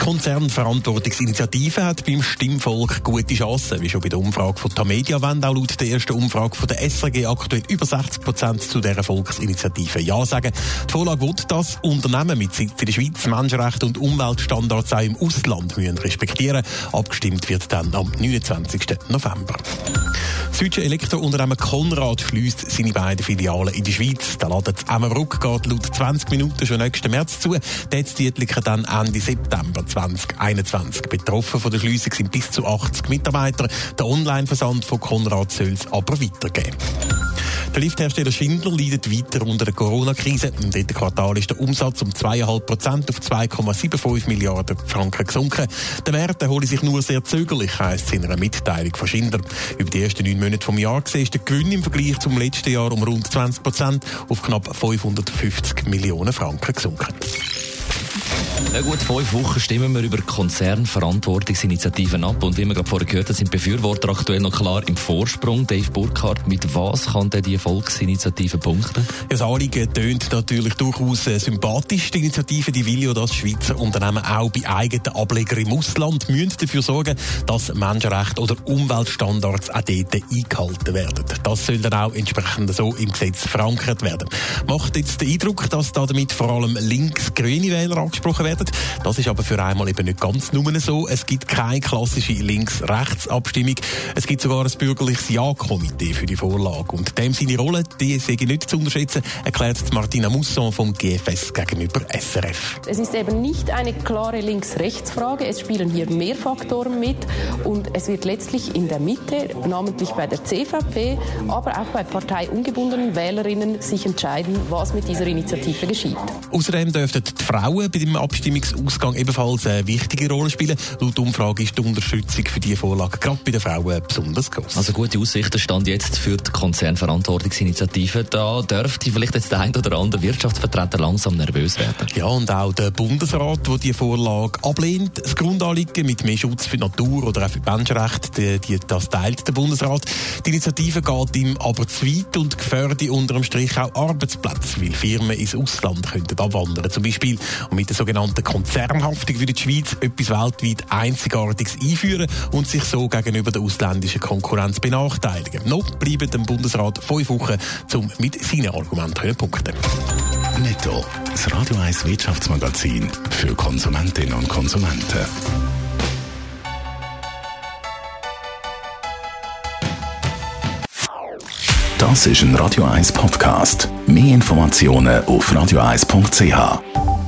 Die Konzernverantwortungsinitiative hat beim Stimmvolk gute Chancen, wie schon bei der Umfrage von Tamedia wollen auch laut der ersten Umfrage von der SRG aktuell über 60 Prozent zu dieser Volksinitiative Ja sagen. Die Vorlage will, dass Unternehmen mit Sitz in der Schweiz Menschenrechte und Umweltstandards auch im Ausland müssen respektieren Abgestimmt wird dann am 29. November. Deutsche Elektrounternehmen Konrad schließt seine beiden Filialen in die Schweiz. Der Laden zu Emmerbruck geht laut 20 Minuten schon nächsten März zu. Dort die dann Ende September 2021. Betroffen von der Schliessung sind bis zu 80 Mitarbeiter. Der Online-Versand von Konrad soll es aber weitergeben. Der Lifthersteller Schindler leidet weiter unter der Corona-Krise. Im dritten Quartal ist der Umsatz um 2,5 Prozent auf 2,75 Milliarden Franken gesunken. Der Wert erhole sich nur sehr zögerlich, heisst es in einer Mitteilung von Schindler. Über die ersten neun Monate vom Jahr gesehen ist der Gewinn im Vergleich zum letzten Jahr um rund 20 Prozent auf knapp 550 Millionen Franken gesunken. Ja gut, fünf Wochen stimmen wir über Konzernverantwortungsinitiativen ab und wie wir gerade vorher gehört haben, sind Befürworter aktuell noch klar im Vorsprung. Dave Burkhardt, mit was kann denn die Volksinitiative punkten? Ja, das Anliegen tönt natürlich durchaus äh, sympathisch. Die Initiative die will ja, dass Schweizer Unternehmen auch bei eigenen Ablegern im Ausland müssen dafür sorgen, dass Menschenrechte oder Umweltstandards auch dort eingehalten werden. Das soll dann auch entsprechend so im Gesetz verankert werden. Macht jetzt den Eindruck, dass damit vor allem links-grüne Wähler angesprochen werden. Das ist aber für einmal eben nicht ganz nur so. Es gibt keine klassische Links-Rechts-Abstimmung. Es gibt sogar ein bürgerliches Ja-Komitee für die Vorlage. Und dem seine Rolle, die ich nicht zu unterschätzen, erklärt Martina Musson vom GFS gegenüber SRF. Es ist eben nicht eine klare Links-Rechts-Frage. Es spielen hier mehr Faktoren mit. Und es wird letztlich in der Mitte, namentlich bei der CVP, aber auch bei parteiungebundenen Wählerinnen, sich entscheiden, was mit dieser Initiative geschieht. Außerdem dürften die Frauen bei dem Abstimmungsausgang ebenfalls eine wichtige Rolle spielen. Laut Umfrage ist die Unterstützung für diese Vorlage gerade bei den Frauen besonders groß. Also gute Aussichten stand jetzt für die Konzernverantwortungsinitiative. Da dürfte vielleicht jetzt der ein oder andere Wirtschaftsvertreter langsam nervös werden. Ja, und auch der Bundesrat, der die Vorlage ablehnt. Das Grundanliegen mit mehr Schutz für die Natur oder auch für die Menschenrechte, die, das teilt der Bundesrat. Die Initiative geht ihm aber zu weit und gefährdet unter dem Strich auch Arbeitsplätze, weil Firmen ins Ausland könnten abwandern zum Beispiel. Und mit der sogenannten Konzernhaftung für die Schweiz etwas weltweit Einzigartiges einführen und sich so gegenüber der ausländischen Konkurrenz benachteiligen. Noch bleiben dem Bundesrat fünf Wochen, um mit seinen Argumenten punkten. Netto. Das Radio 1 Wirtschaftsmagazin für Konsumentinnen und Konsumenten. Das ist ein Radio 1 Podcast. Mehr Informationen auf radio1.ch.